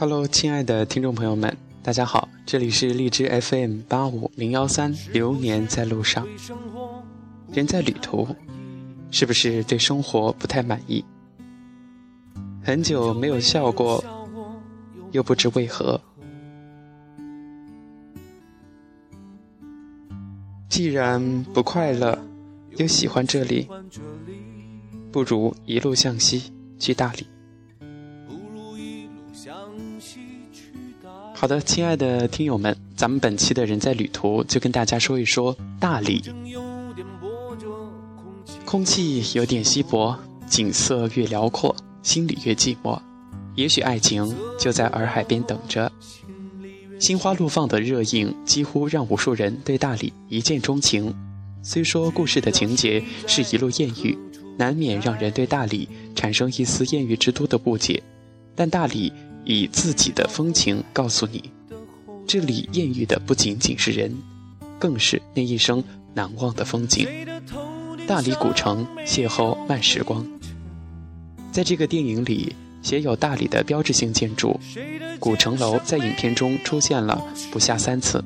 Hello，亲爱的听众朋友们，大家好，这里是荔枝 FM 八五零幺三，流年在路上，人在旅途，是不是对生活不太满意？很久没有笑过，又不知为何。既然不快乐，又喜欢这里，不如一路向西去大理。好的，亲爱的听友们，咱们本期的人在旅途就跟大家说一说大理。空气有点稀薄，景色越辽阔，心里越寂寞。也许爱情就在洱海边等着。心花怒放的热映几乎让无数人对大理一见钟情。虽说故事的情节是一路艳遇，难免让人对大理产生一丝艳遇之都的误解，但大理。以自己的风情告诉你，这里艳遇的不仅仅是人，更是那一生难忘的风景。大理古城邂逅慢时光，在这个电影里，写有大理的标志性建筑古城楼在影片中出现了不下三次，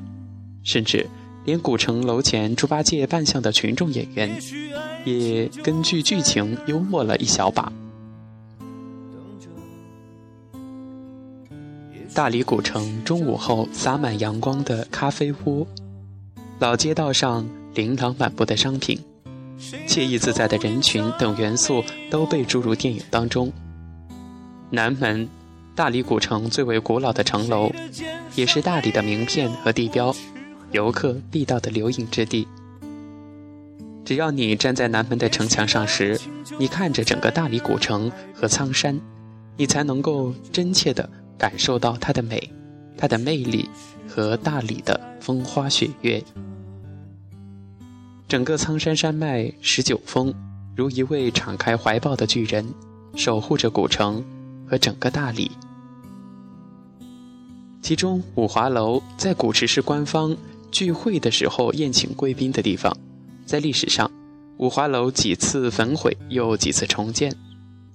甚至连古城楼前猪八戒扮相的群众演员，也根据剧情幽默了一小把。大理古城中午后洒满阳光的咖啡屋，老街道上琳琅满目的商品，惬意自在的人群等元素都被注入电影当中。南门，大理古城最为古老的城楼，也是大理的名片和地标，游客必到的留影之地。只要你站在南门的城墙上时，你看着整个大理古城和苍山，你才能够真切的。感受到它的美，它的魅力和大理的风花雪月。整个苍山山脉十九峰，如一位敞开怀抱的巨人，守护着古城和整个大理。其中五华楼在古池是官方聚会的时候宴请贵宾的地方，在历史上，五华楼几次焚毁又几次重建，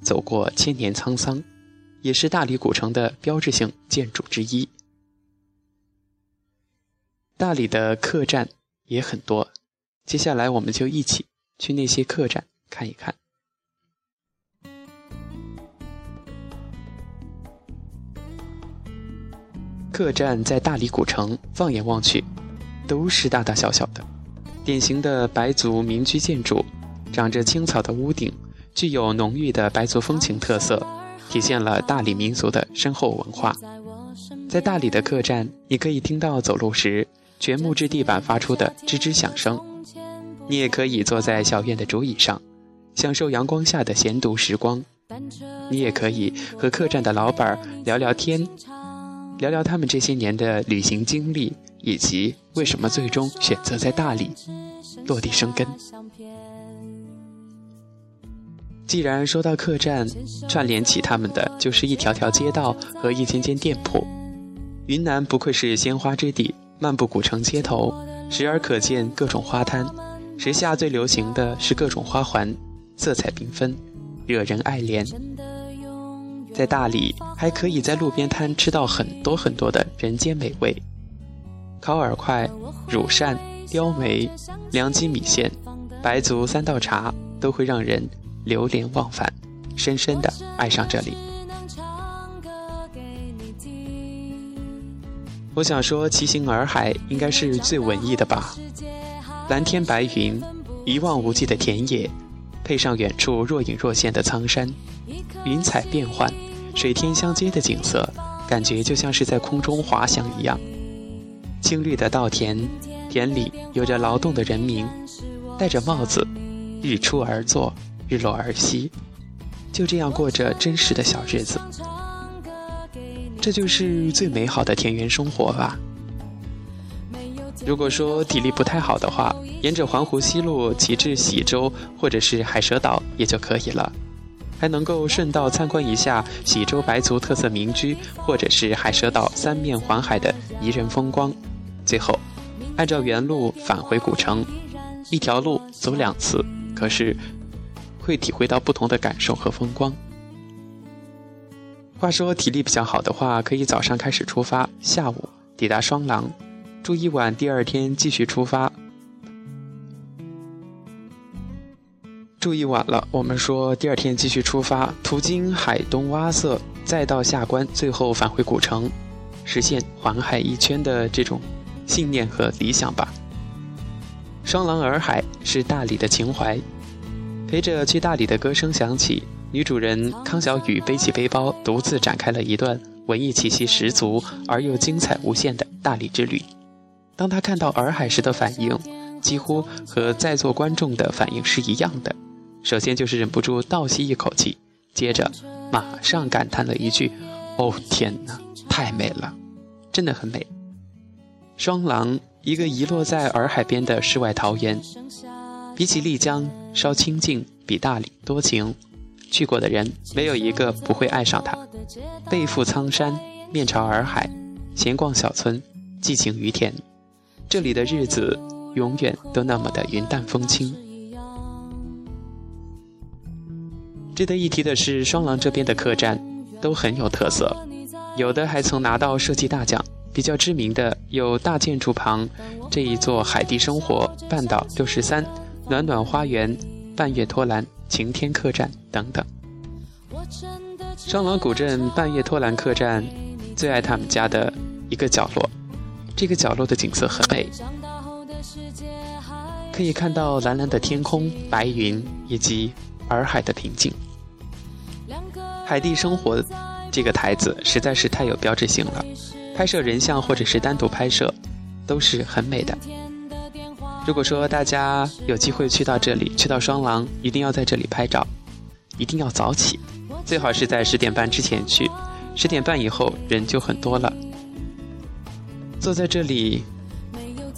走过千年沧桑。也是大理古城的标志性建筑之一。大理的客栈也很多，接下来我们就一起去那些客栈看一看。客栈在大理古城，放眼望去，都是大大小小的，典型的白族民居建筑，长着青草的屋顶，具有浓郁的白族风情特色。体现了大理民俗的深厚文化。在大理的客栈，你可以听到走路时全木质地板发出的吱吱响声；你也可以坐在小院的竹椅上，享受阳光下的闲读时光；你也可以和客栈的老板聊聊天，聊聊他们这些年的旅行经历，以及为什么最终选择在大理落地生根。既然说到客栈，串联起他们的就是一条条街道和一间间店铺。云南不愧是鲜花之地，漫步古城街头，时而可见各种花摊。时下最流行的是各种花环，色彩缤纷，惹人爱怜。在大理，还可以在路边摊吃到很多很多的人间美味：烤饵块、乳扇、雕梅、凉鸡米线、白族三道茶，都会让人。流连忘返，深深的爱上这里。我想说，骑行洱海应该是最文艺的吧。蓝天白云，一望无际的田野，配上远处若隐若现的苍山，云彩变幻，水天相接的景色，感觉就像是在空中滑翔一样。青绿的稻田，田里有着劳动的人民，戴着帽子，日出而作。日落而息，就这样过着真实的小日子，这就是最美好的田园生活吧。如果说体力不太好的话，沿着环湖西路骑至喜洲或者是海蛇岛也就可以了，还能够顺道参观一下喜洲白族特色民居，或者是海蛇岛三面环海的宜人风光。最后，按照原路返回古城，一条路走两次，可是。会体会到不同的感受和风光。话说体力比较好的话，可以早上开始出发，下午抵达双廊，住一晚，第二天继续出发。住一晚了，我们说第二天继续出发，途经海东洼色，再到下关，最后返回古城，实现环海一圈的这种信念和理想吧。双廊洱海是大理的情怀，陪着去大理的歌声响起。女主人康小雨背起背包，独自展开了一段文艺气息十足而又精彩无限的大理之旅。当她看到洱海时的反应，几乎和在座观众的反应是一样的。首先就是忍不住倒吸一口气，接着马上感叹了一句：“哦天哪，太美了，真的很美。”双廊，一个遗落在洱海边的世外桃源，比起丽江稍清静，比大理多情。去过的人没有一个不会爱上它。背负苍山，面朝洱海，闲逛小村，寄情于田。这里的日子永远都那么的云淡风轻。值得一提的是，双廊这边的客栈都很有特色，有的还曾拿到设计大奖。比较知名的有大建筑旁这一座海地生活、半岛六十三、暖暖花园、半月托兰。晴天客栈等等，双廊古镇半月托兰客栈最爱他们家的一个角落，这个角落的景色很美，可以看到蓝蓝的天空、白云以及洱海的平静。海地生活这个台子实在是太有标志性了，拍摄人像或者是单独拍摄都是很美的。如果说大家有机会去到这里，去到双廊，一定要在这里拍照，一定要早起，最好是在十点半之前去，十点半以后人就很多了。坐在这里，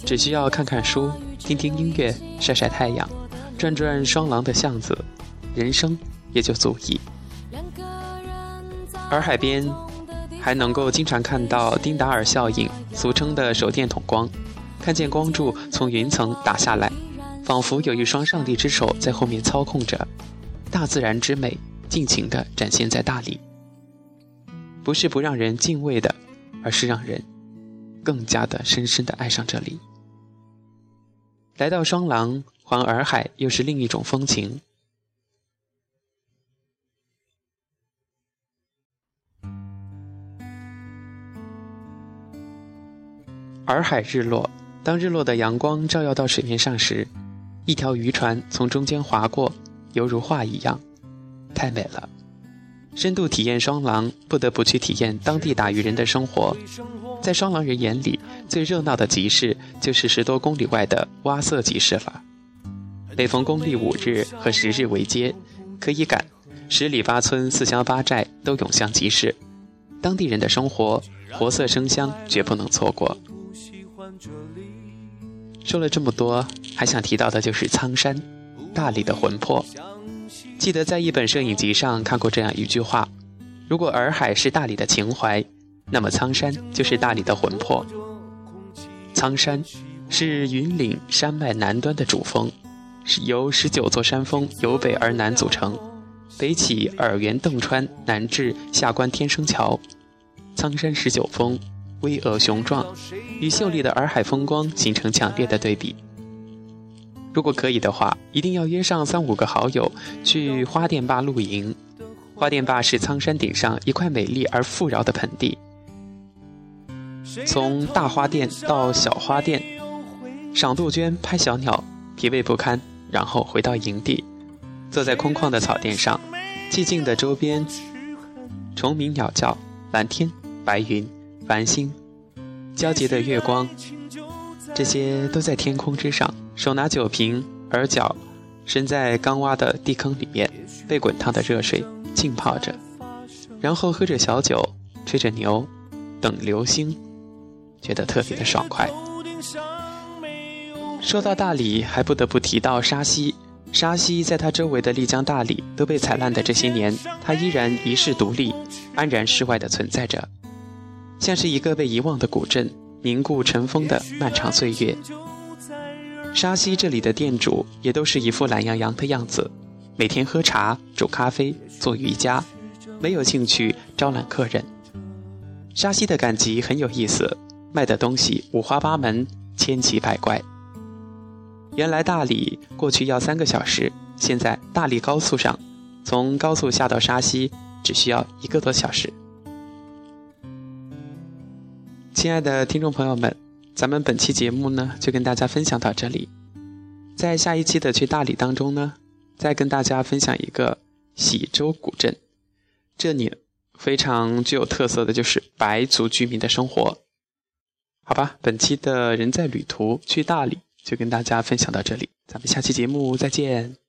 只需要看看书、听听音乐、晒晒太阳、转转双廊的巷子，人生也就足矣。而海边还能够经常看到丁达尔效应，俗称的手电筒光。看见光柱从云层打下来，仿佛有一双上帝之手在后面操控着，大自然之美尽情地展现在大理。不是不让人敬畏的，而是让人更加的深深的爱上这里。来到双廊环洱海，又是另一种风情。洱海日落。当日落的阳光照耀到水面上时，一条渔船从中间划过，犹如画一样，太美了。深度体验双廊，不得不去体验当地打渔人的生活。在双廊人眼里，最热闹的集市就是十多公里外的蛙色集市了。每逢公历五日和十日为街，可以赶，十里八村、四乡八寨都涌向集市，当地人的生活活色生香，绝不能错过。说了这么多，还想提到的就是苍山，大理的魂魄。记得在一本摄影集上看过这样一句话：如果洱海是大理的情怀，那么苍山就是大理的魂魄。苍山是云岭山脉南端的主峰，是由十九座山峰由北而南组成，北起洱源邓川，南至下关天生桥。苍山十九峰。巍峨雄壮，与秀丽的洱海风光形成强烈的对比。如果可以的话，一定要约上三五个好友去花店坝露营。花店坝是苍山顶上一块美丽而富饶的盆地。从大花店到小花店，赏杜鹃、拍小鸟，疲惫不堪，然后回到营地，坐在空旷的草甸上，寂静的周边，虫鸣鸟叫，蓝天白云。繁星，皎洁的月光，这些都在天空之上。手拿酒瓶，而脚伸在刚挖的地坑里面，被滚烫的热水浸泡着，然后喝着小酒，吹着牛，等流星，觉得特别的爽快。说到大理，还不得不提到沙溪。沙溪在它周围的丽江、大理都被踩烂的这些年，它依然遗世独立，安然世外的存在着。像是一个被遗忘的古镇，凝固尘封的漫长岁月。沙溪这里的店主也都是一副懒洋洋的样子，每天喝茶、煮咖啡、做瑜伽，没有兴趣招揽客人。沙溪的赶集很有意思，卖的东西五花八门，千奇百怪。原来大理过去要三个小时，现在大理高速上，从高速下到沙溪只需要一个多小时。亲爱的听众朋友们，咱们本期节目呢就跟大家分享到这里，在下一期的去大理当中呢，再跟大家分享一个喜洲古镇，这里非常具有特色的就是白族居民的生活。好吧，本期的人在旅途去大理。就跟大家分享到这里，咱们下期节目再见。